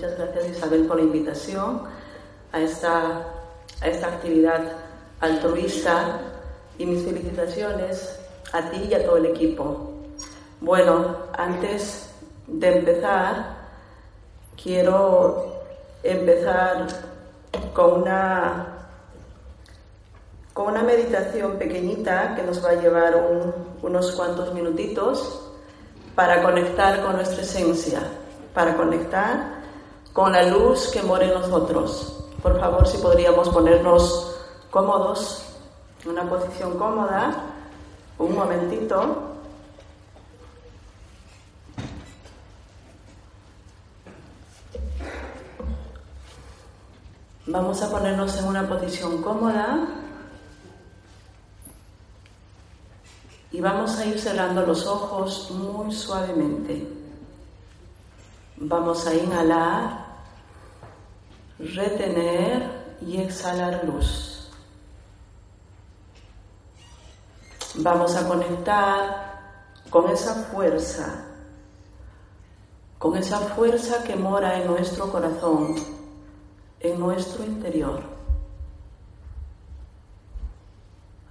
Muchas gracias Isabel por la invitación a esta, a esta actividad altruista y mis felicitaciones a ti y a todo el equipo. Bueno, antes de empezar, quiero empezar con una, con una meditación pequeñita que nos va a llevar unos cuantos minutitos para conectar con nuestra esencia, para conectar con la luz que mora en nosotros. Por favor, si podríamos ponernos cómodos, en una posición cómoda, un momentito. Vamos a ponernos en una posición cómoda y vamos a ir cerrando los ojos muy suavemente. Vamos a inhalar, retener y exhalar luz. Vamos a conectar con esa fuerza, con esa fuerza que mora en nuestro corazón en nuestro interior.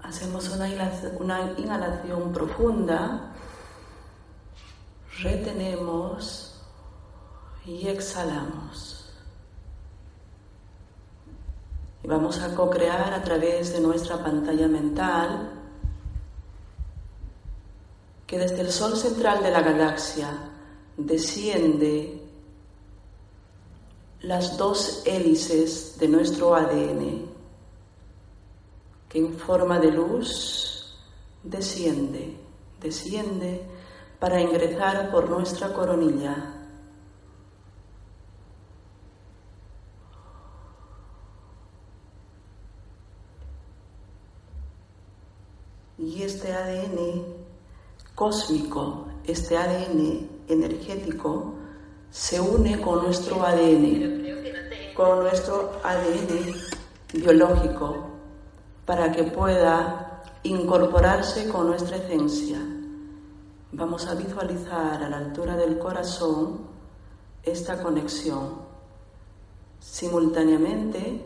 Hacemos una inhalación, profunda, retenemos y exhalamos. Y vamos a co-crear a través de nuestra pantalla mental que desde el sol central de la galaxia desciende las dos hélices de nuestro ADN, que en forma de luz desciende, desciende para ingresar por nuestra coronilla. Y este ADN cósmico, este ADN energético, se une con nuestro ADN, con nuestro ADN biológico, para que pueda incorporarse con nuestra esencia. Vamos a visualizar a la altura del corazón esta conexión. Simultáneamente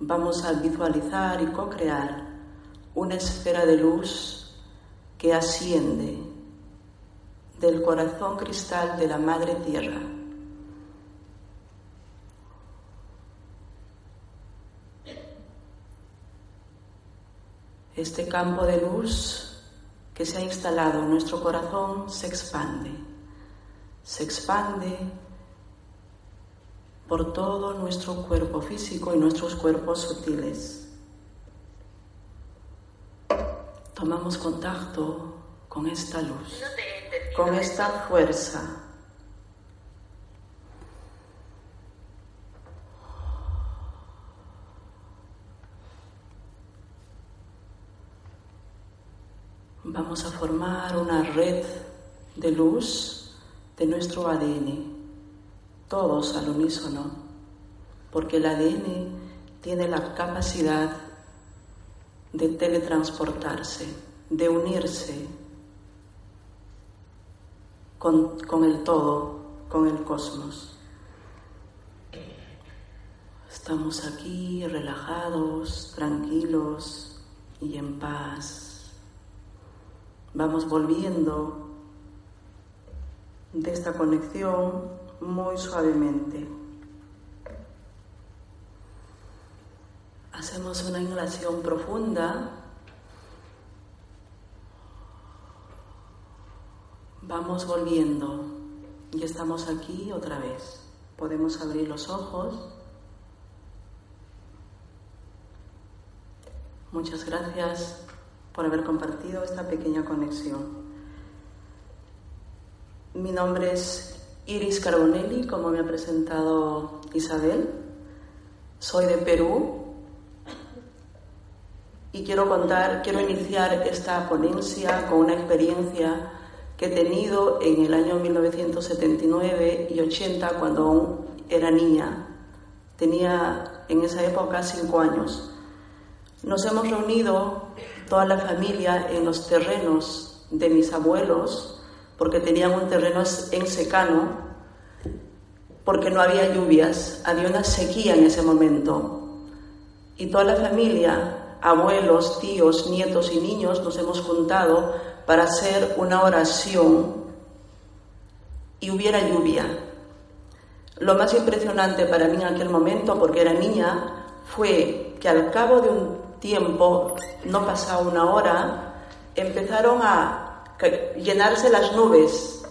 vamos a visualizar y co-crear una esfera de luz que asciende del corazón cristal de la Madre Tierra. Este campo de luz que se ha instalado en nuestro corazón se expande, se expande por todo nuestro cuerpo físico y nuestros cuerpos sutiles. Tomamos contacto con esta luz, con esta fuerza. Vamos a formar una red de luz de nuestro ADN, todos al unísono, porque el ADN tiene la capacidad de teletransportarse, de unirse con, con el todo, con el cosmos. Estamos aquí relajados, tranquilos y en paz. Vamos volviendo de esta conexión muy suavemente. Hacemos una inhalación profunda. Vamos volviendo y estamos aquí otra vez. Podemos abrir los ojos. Muchas gracias por haber compartido esta pequeña conexión. Mi nombre es Iris Carbonelli, como me ha presentado Isabel. Soy de Perú y quiero contar, quiero iniciar esta ponencia con una experiencia que he tenido en el año 1979 y 80 cuando aún era niña. Tenía en esa época cinco años. Nos hemos reunido toda la familia en los terrenos de mis abuelos porque tenían un terreno en secano porque no había lluvias, había una sequía en ese momento. Y toda la familia abuelos, tíos, nietos y niños nos hemos juntado para hacer una oración y hubiera lluvia. Lo más impresionante para mí en aquel momento, porque era niña, fue que al cabo de un tiempo, no pasaba una hora, empezaron a llenarse las nubes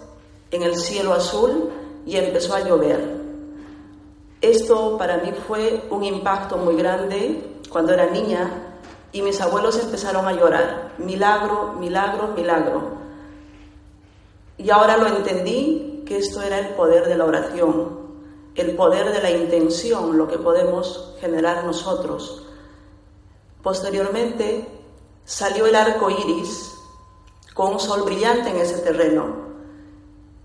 en el cielo azul y empezó a llover. Esto para mí fue un impacto muy grande cuando era niña y mis abuelos empezaron a llorar. Milagro, milagro, milagro. Y ahora lo entendí que esto era el poder de la oración, el poder de la intención, lo que podemos generar nosotros. Posteriormente salió el arco iris con un sol brillante en ese terreno.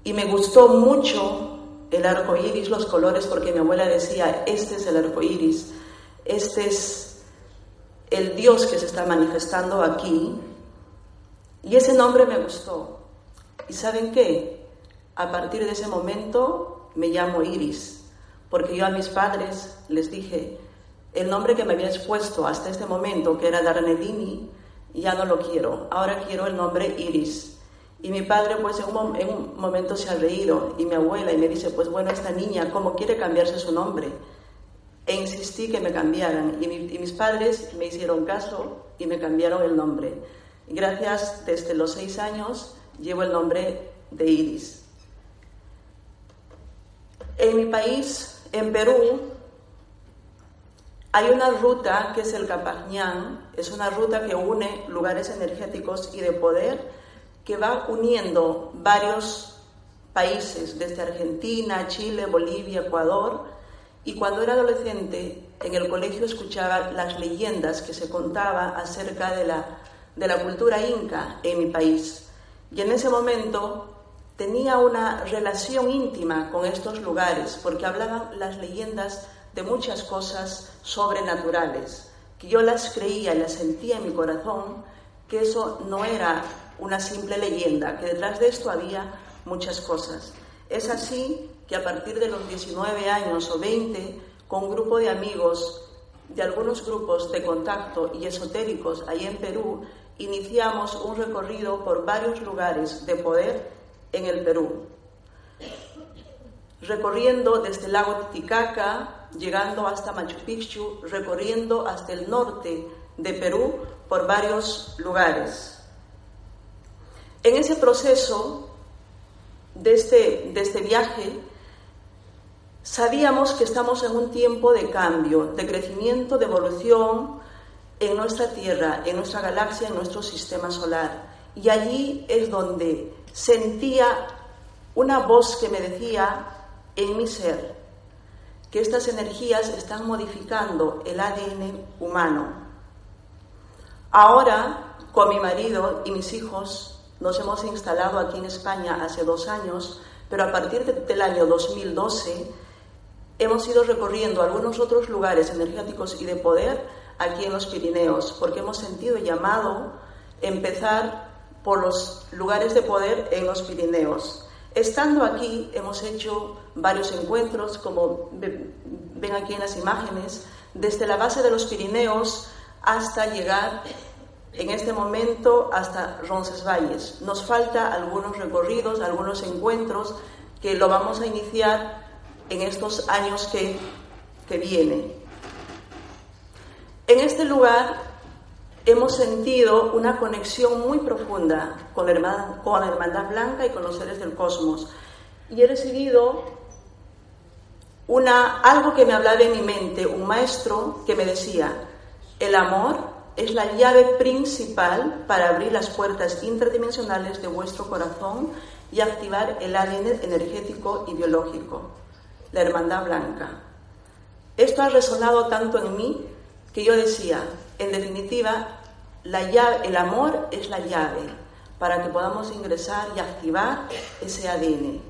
Y me gustó mucho el arco iris, los colores, porque mi abuela decía: Este es el arco iris, este es el Dios que se está manifestando aquí. Y ese nombre me gustó. ¿Y saben qué? A partir de ese momento me llamo Iris, porque yo a mis padres les dije, el nombre que me habías puesto hasta este momento, que era Darnellini, ya no lo quiero, ahora quiero el nombre Iris. Y mi padre pues en un, en un momento se ha reído y mi abuela y me dice, pues bueno, esta niña, ¿cómo quiere cambiarse su nombre? E insistí que me cambiaran y, mis padres me hicieron caso y me cambiaron el nombre. gracias, desde los seis años llevo el nombre de Iris. En mi país, en Perú, hay una ruta que es el Capañán, es una ruta que une lugares energéticos y de poder que va uniendo varios países, desde Argentina, Chile, Bolivia, Ecuador, y cuando era adolescente, en el colegio escuchaba las leyendas que se contaba acerca de la, de la cultura inca en mi país. Y en ese momento tenía una relación íntima con estos lugares, porque hablaban las leyendas de muchas cosas sobrenaturales, que yo las creía y las sentía en mi corazón, que eso no era una simple leyenda, que detrás de esto había muchas cosas. Es así que a partir de los 19 años o 20, con un grupo de amigos de algunos grupos de contacto y esotéricos ahí en Perú, iniciamos un recorrido por varios lugares de poder en el Perú. Recorriendo desde el lago Titicaca, llegando hasta Machu Picchu, recorriendo hasta el norte de Perú por varios lugares. En ese proceso de este, de este viaje, sabíamos que estamos en un tiempo de cambio, de crecimiento, de evolución en nuestra Tierra, en nuestra galaxia, en nuestro sistema solar. Y allí es donde sentía una voz que me decía en mi ser que estas energías están modificando el ADN humano. Ahora, con mi marido y mis hijos, nos hemos instalado aquí en España hace dos años, pero a partir del año 2012 hemos ido recorriendo algunos otros lugares energéticos y de poder aquí en los Pirineos, porque hemos sentido llamado empezar por los lugares de poder en los Pirineos. Estando aquí hemos hecho varios encuentros, como ven aquí en las imágenes, desde la base de los Pirineos hasta llegar en este momento hasta Roncesvalles. Nos falta algunos recorridos, algunos encuentros que lo vamos a iniciar en estos años que, que vienen. En este lugar hemos sentido una conexión muy profunda con la, hermandad, con la Hermandad Blanca y con los seres del cosmos. Y he recibido una, algo que me hablaba en mi mente, un maestro que me decía, el amor es la llave principal para abrir las puertas interdimensionales de vuestro corazón y activar el ADN energético y biológico, la hermandad blanca. Esto ha resonado tanto en mí que yo decía, en definitiva, la llave, el amor es la llave para que podamos ingresar y activar ese ADN.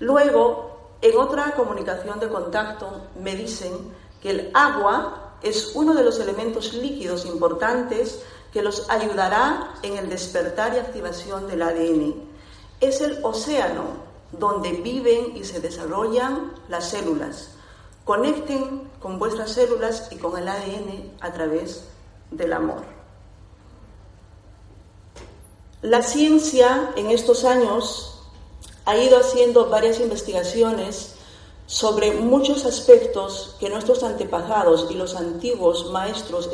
Luego, en otra comunicación de contacto, me dicen que el agua es uno de los elementos líquidos importantes que los ayudará en el despertar y activación del ADN. Es el océano donde viven y se desarrollan las células. Conecten con vuestras células y con el ADN a través del amor. La ciencia en estos años ha ido haciendo varias investigaciones sobre muchos aspectos que nuestros antepasados y los antiguos maestros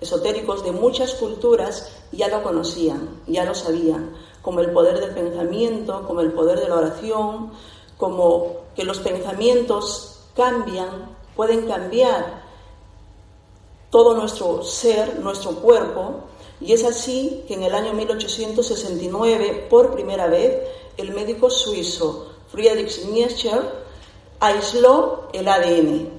esotéricos de muchas culturas ya lo conocían, ya lo sabían, como el poder del pensamiento, como el poder de la oración, como que los pensamientos cambian, pueden cambiar todo nuestro ser, nuestro cuerpo, y es así que en el año 1869, por primera vez, el médico suizo Friedrich Nietzsche aisló el ADN.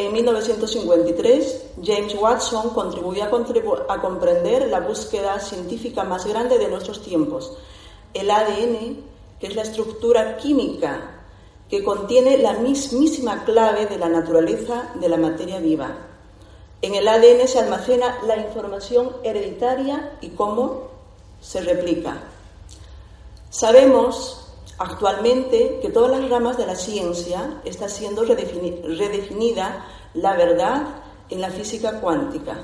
En 1953, James Watson contribuyó a, a, comprender la búsqueda científica más grande de nuestros tiempos, el ADN, que es la estructura química que contiene la mismísima clave de la naturaleza de la materia viva. En el ADN se almacena la información hereditaria y cómo se replica. Sabemos Actualmente, que todas las ramas de la ciencia está siendo redefinida la verdad en la física cuántica.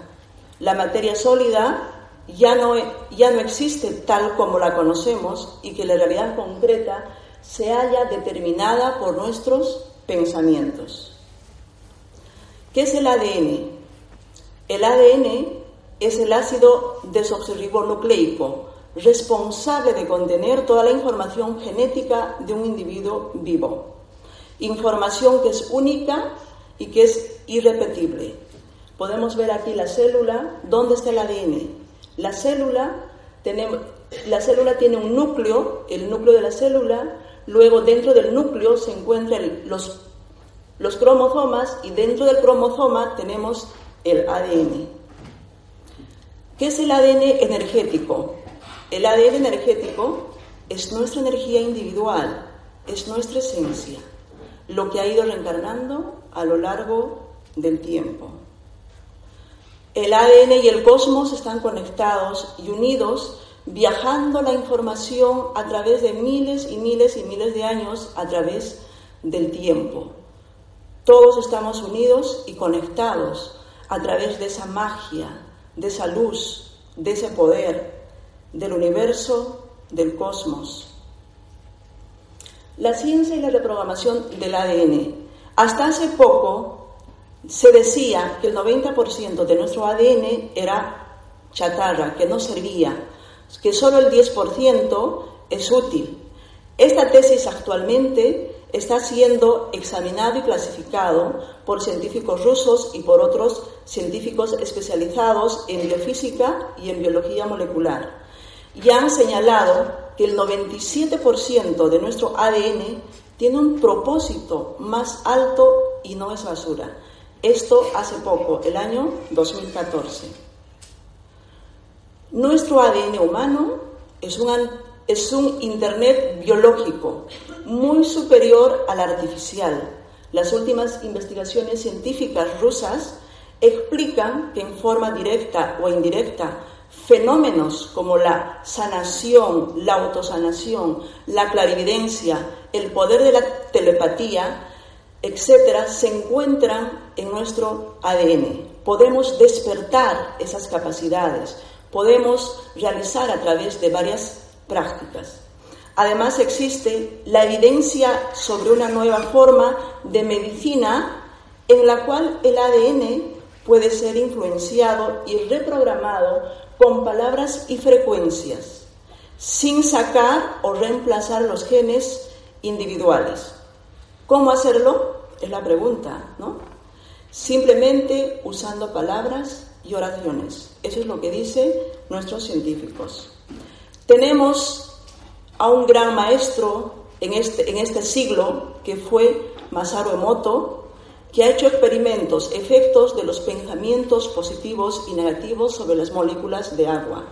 La materia sólida ya no, ya no existe tal como la conocemos y que la realidad concreta se haya determinada por nuestros pensamientos. ¿Qué es el ADN? El ADN es el ácido desoxirribonucleico, responsable de contener toda la información genética de un individuo vivo. Información que es única y que es irrepetible. Podemos ver aquí la célula, ¿dónde está el ADN? La célula, la célula tiene un núcleo, el núcleo de la célula, luego dentro del núcleo se encuentran los, los cromosomas y dentro del cromosoma tenemos el ADN. ¿Qué es el ADN energético? El ADN energético es nuestra energía individual, es nuestra esencia, lo que ha ido reencarnando a lo largo del tiempo. El ADN y el cosmos están conectados y unidos, viajando la información a través de miles y miles y miles de años, a través del tiempo. Todos estamos unidos y conectados a través de esa magia, de esa luz, de ese poder, del universo, del cosmos. La ciencia y la reprogramación del ADN. Hasta hace poco se decía que el 90% de nuestro ADN era chatarra, que no servía, que solo el 10% es útil. Esta tesis actualmente está siendo examinado y clasificado por científicos rusos y por otros científicos especializados en biofísica y en biología molecular ya han señalado que el 97% de nuestro ADN tiene un propósito más alto y no es basura. Esto hace poco, el año 2014. Nuestro ADN humano es un, es un Internet biológico muy superior al artificial. Las últimas investigaciones científicas rusas explican que en forma directa o indirecta fenómenos como la sanación, la autosanación, la clarividencia, el poder de la telepatía, etcétera, se encuentran en nuestro ADN. Podemos despertar esas capacidades, podemos realizar a través de varias prácticas. Además existe la evidencia sobre una nueva forma de medicina en la cual el ADN puede ser influenciado y reprogramado con palabras y frecuencias, sin sacar o reemplazar los genes individuales. ¿Cómo hacerlo? Es la pregunta, ¿no? Simplemente usando palabras y oraciones. Eso es lo que dicen nuestros científicos. Tenemos a un gran maestro en este, en este siglo que fue Masaru Emoto, que ha hecho experimentos, efectos de los pensamientos positivos y negativos sobre las moléculas de agua.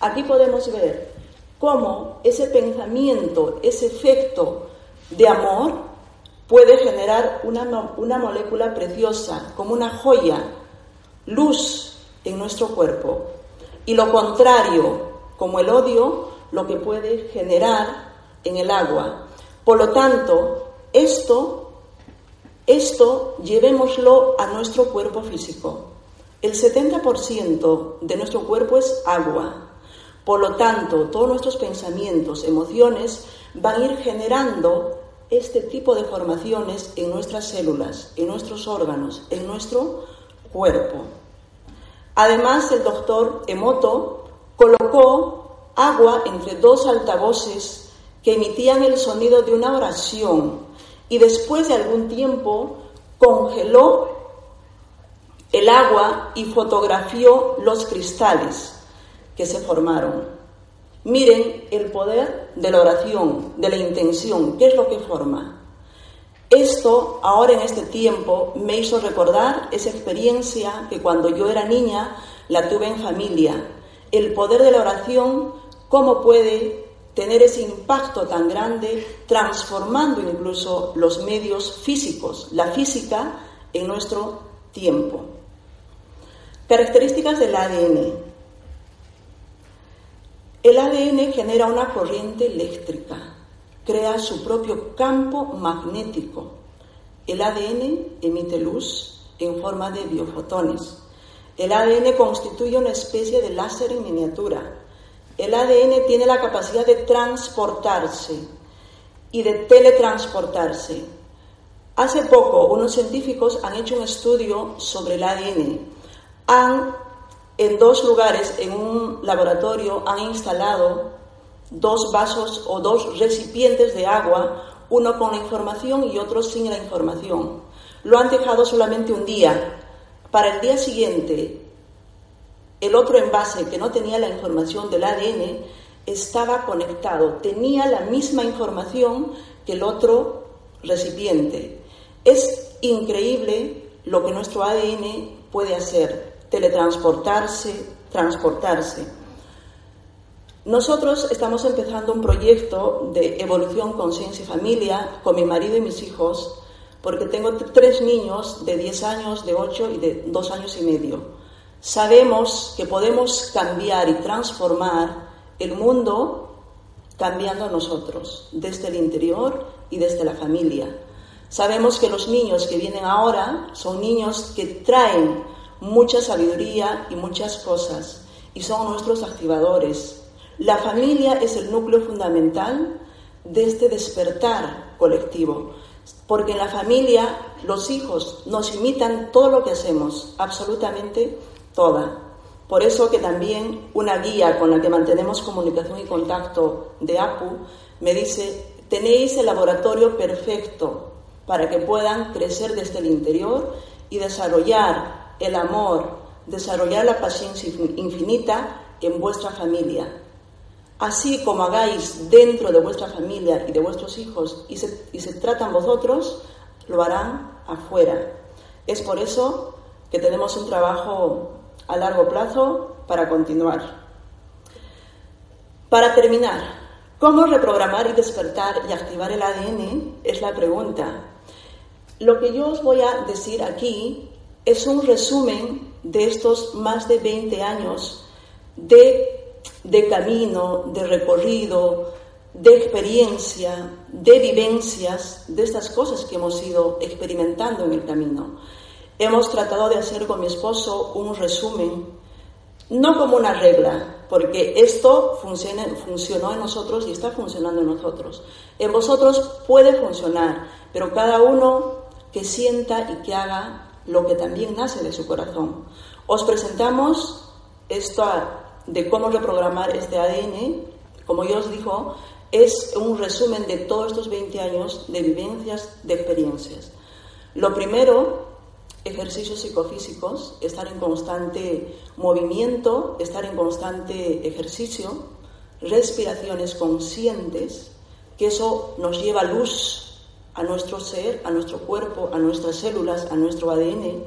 Aquí podemos ver cómo ese pensamiento, ese efecto de amor puede generar una, una molécula preciosa, como una joya, luz en nuestro cuerpo. Y lo contrario, como el odio, lo que puede generar en el agua. Por lo tanto, esto esto llevémoslo a nuestro cuerpo físico. El 70% de nuestro cuerpo es agua. Por lo tanto, todos nuestros pensamientos, emociones van a ir generando este tipo de formaciones en nuestras células, en nuestros órganos, en nuestro cuerpo. Además, el doctor Emoto colocó agua entre dos altavoces que emitían el sonido de una oración y después de algún tiempo congeló el agua y fotografió los cristales que se formaron. Miren el poder de la oración, de la intención, ¿qué es lo que forma? Esto, ahora en este tiempo, me hizo recordar esa experiencia que cuando yo era niña la tuve en familia. El poder de la oración, cómo puede tener ese impacto tan grande, transformando incluso los medios físicos, la física, en nuestro tiempo. Características del ADN. El ADN genera una corriente eléctrica, crea su propio campo magnético. El ADN emite luz en forma de biofotones. El ADN constituye una especie de láser en miniatura el ADN tiene la capacidad de transportarse y de teletransportarse. Hace poco unos científicos han hecho un estudio sobre el ADN. Han, en dos lugares, en un laboratorio, han instalado dos vasos o dos recipientes de agua, uno con la información y otro sin la información. Lo han dejado solamente un día. Para el día siguiente, el otro envase que no tenía la información del ADN estaba conectado, tenía la misma información que el otro recipiente. Es increíble lo que nuestro ADN puede hacer, teletransportarse, transportarse. Nosotros estamos empezando un proyecto de evolución, conciencia y familia con mi marido y mis hijos, porque tengo tres niños de 10 años, de 8 y de 2 años y medio. Sabemos que podemos cambiar y transformar el mundo cambiando nosotros, desde el interior y desde la familia. Sabemos que los niños que vienen ahora son niños que traen mucha sabiduría y muchas cosas y son nuestros activadores. La familia es el núcleo fundamental de este despertar colectivo, porque en la familia los hijos nos imitan todo lo que hacemos, absolutamente toda. Por eso que también una guía con la que mantenemos comunicación y contacto de APU me dice, tenéis el laboratorio perfecto para que puedan crecer desde el interior y desarrollar el amor, desarrollar la paciencia infinita en vuestra familia. Así como hagáis dentro de vuestra familia y de vuestros hijos y se, y se tratan vosotros, lo harán afuera. Es por eso que tenemos un trabajo a largo plazo para continuar. Para terminar, ¿cómo reprogramar y despertar y activar el ADN? Es la pregunta. Lo que yo os voy a decir aquí es un resumen de estos más de 20 años de, de camino, de recorrido, de experiencia, de vivencias, de estas cosas que hemos ido experimentando en el camino. Hemos tratado de hacer con mi esposo un resumen, no como una regla, porque esto funcionó en nosotros y está funcionando en nosotros. En vosotros puede funcionar, pero cada uno que sienta y que haga lo que también nace de su corazón. Os presentamos esto de cómo reprogramar este ADN, como yo os digo, es un resumen de todos estos 20 años de vivencias, de experiencias. Lo primero ejercicios psicofísicos, estar en constante movimiento, estar en constante ejercicio, respiraciones conscientes, que eso nos lleva luz a nuestro ser, a nuestro cuerpo, a nuestras células, a nuestro ADN.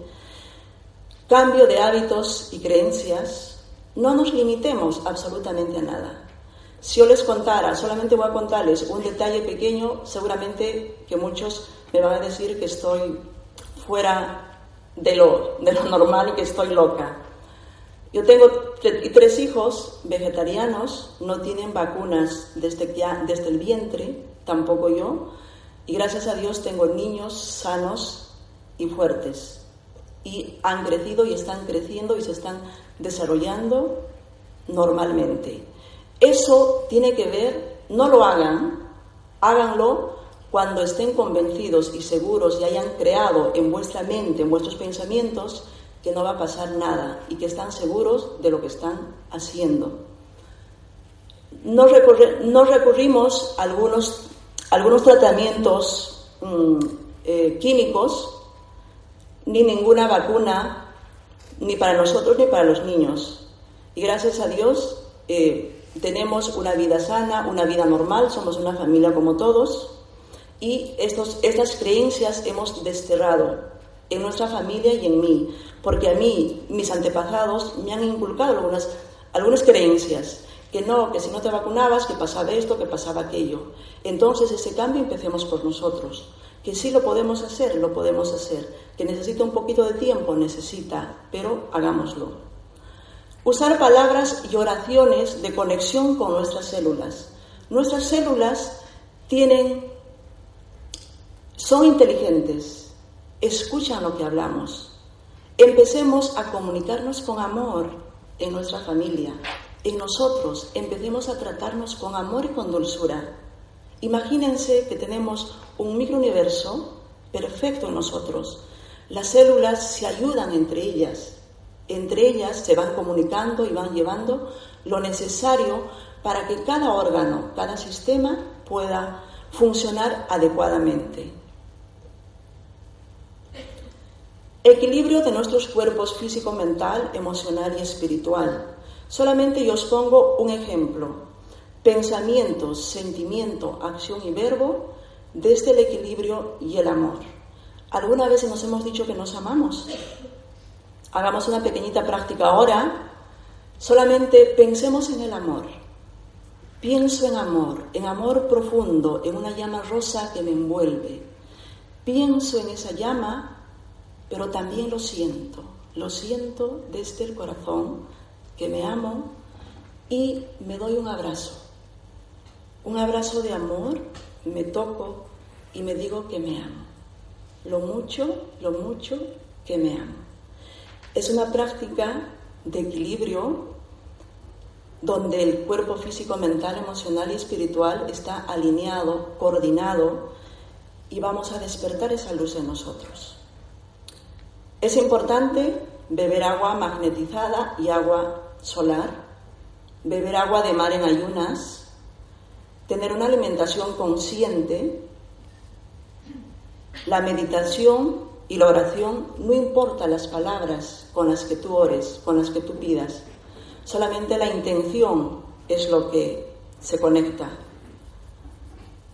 Cambio de hábitos y creencias. No nos limitemos absolutamente a nada. Si yo les contara, solamente voy a contarles un detalle pequeño, seguramente que muchos me van a decir que estoy fuera de lo, de lo normal y que estoy loca. Yo tengo tres hijos vegetarianos, no tienen vacunas desde, desde el vientre, tampoco yo, y gracias a Dios tengo niños sanos y fuertes. Y han crecido y están creciendo y se están desarrollando normalmente. Eso tiene que ver, no lo hagan, háganlo cuando estén convencidos y seguros y hayan creado en vuestra mente, en vuestros pensamientos, que no va a pasar nada y que están seguros de lo que están haciendo. No, recurrimos a algunos, algunos tratamientos mm, eh, químicos, ni ninguna vacuna, ni para nosotros ni para los niños. Y gracias a Dios eh, tenemos una vida sana, una vida normal, somos una familia como todos y estos, estas creencias hemos desterrado en nuestra familia y en mí, porque a mí, mis antepasados, me han inculcado algunas, algunas creencias, que no, que si no te vacunabas, que pasaba esto, que pasaba aquello. Entonces ese cambio empecemos por nosotros, que sí lo podemos hacer, lo podemos hacer, que necesita un poquito de tiempo, necesita, pero hagámoslo. Usar palabras y oraciones de conexión con nuestras células. Nuestras células tienen son inteligentes, escuchan lo que hablamos. Empecemos a comunicarnos con amor en nuestra familia, en nosotros, empecemos a tratarnos con amor y con dulzura. Imagínense que tenemos un microuniverso perfecto en nosotros. Las células se ayudan entre ellas. Entre ellas se van comunicando y van llevando lo necesario para que cada órgano, cada sistema pueda funcionar adecuadamente. Equilibrio de nuestros cuerpos físico, mental, emocional y espiritual. Solamente yo os pongo un ejemplo. Pensamiento, sentimiento, acción y verbo desde el equilibrio y el amor. ¿Alguna vez nos hemos dicho que nos amamos? Hagamos una pequeñita práctica ahora. Solamente pensemos en el amor. Pienso en amor, en amor profundo, en una llama rosa que me envuelve. Pienso en esa llama pero también lo siento, lo siento desde el corazón, que me amo y me doy un abrazo, un abrazo de amor, me toco y me digo que me amo, lo mucho, lo mucho que me amo. Es una práctica de equilibrio donde el cuerpo físico, mental, emocional y espiritual está alineado, coordinado y vamos a despertar esa luz en nosotros. Es importante beber agua magnetizada y agua solar, beber agua de mar en ayunas, tener una alimentación consciente, la meditación y la oración, no importa las palabras con las que tú ores, con las que tú pidas, solamente la intención es lo que se conecta.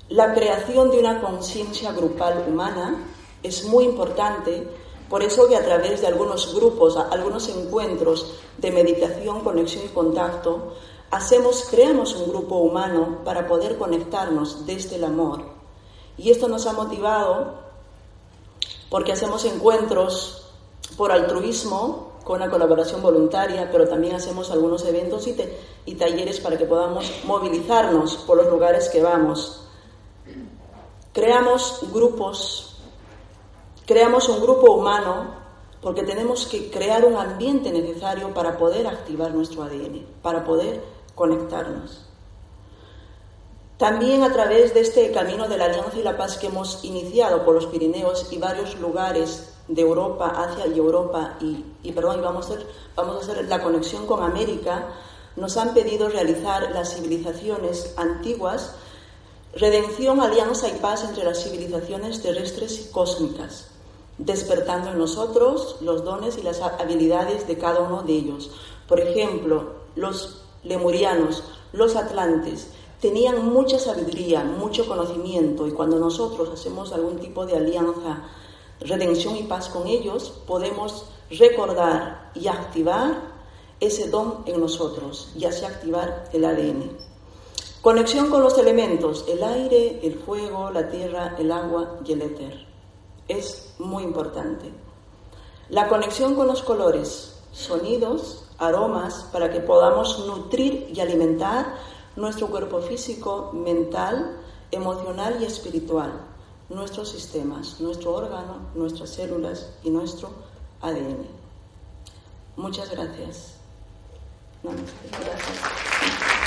La creación de una conciencia grupal humana es muy importante por eso que a través de algunos grupos, algunos encuentros de meditación, conexión y contacto, hacemos, creamos un grupo humano para poder conectarnos desde el amor. Y esto nos ha motivado porque hacemos encuentros por altruismo, con una colaboración voluntaria, pero también hacemos algunos eventos y, y talleres para que podamos movilizarnos por los lugares que vamos. Creamos grupos, creamos un grupo humano porque tenemos que crear un ambiente necesario para poder activar nuestro ADN, para poder conectarnos. También a través de este camino de la Alianza y la Paz que hemos iniciado por los Pirineos y varios lugares de Europa hacia Europa y, y perdón, vamos a, hacer, vamos a hacer la conexión con América, nos han pedido realizar las civilizaciones antiguas, redención, alianza y paz entre las civilizaciones terrestres y cósmicas, despertando en nosotros los dones y las habilidades de cada uno de ellos. Por ejemplo, los lemurianos, los atlantes, tenían mucha sabiduría, mucho conocimiento y cuando nosotros hacemos algún tipo de alianza, redención y paz con ellos, podemos recordar y activar ese don en nosotros y así activar el ADN. Conexión con los elementos, el aire, el fuego, la tierra, el agua y el éter. Es muy importante. La conexión con los colores, sonidos, aromas, para que podamos nutrir y alimentar nuestro cuerpo físico, mental, emocional y espiritual, nuestros sistemas, nuestro órgano, nuestras células y nuestro ADN. Muchas gracias. gracias.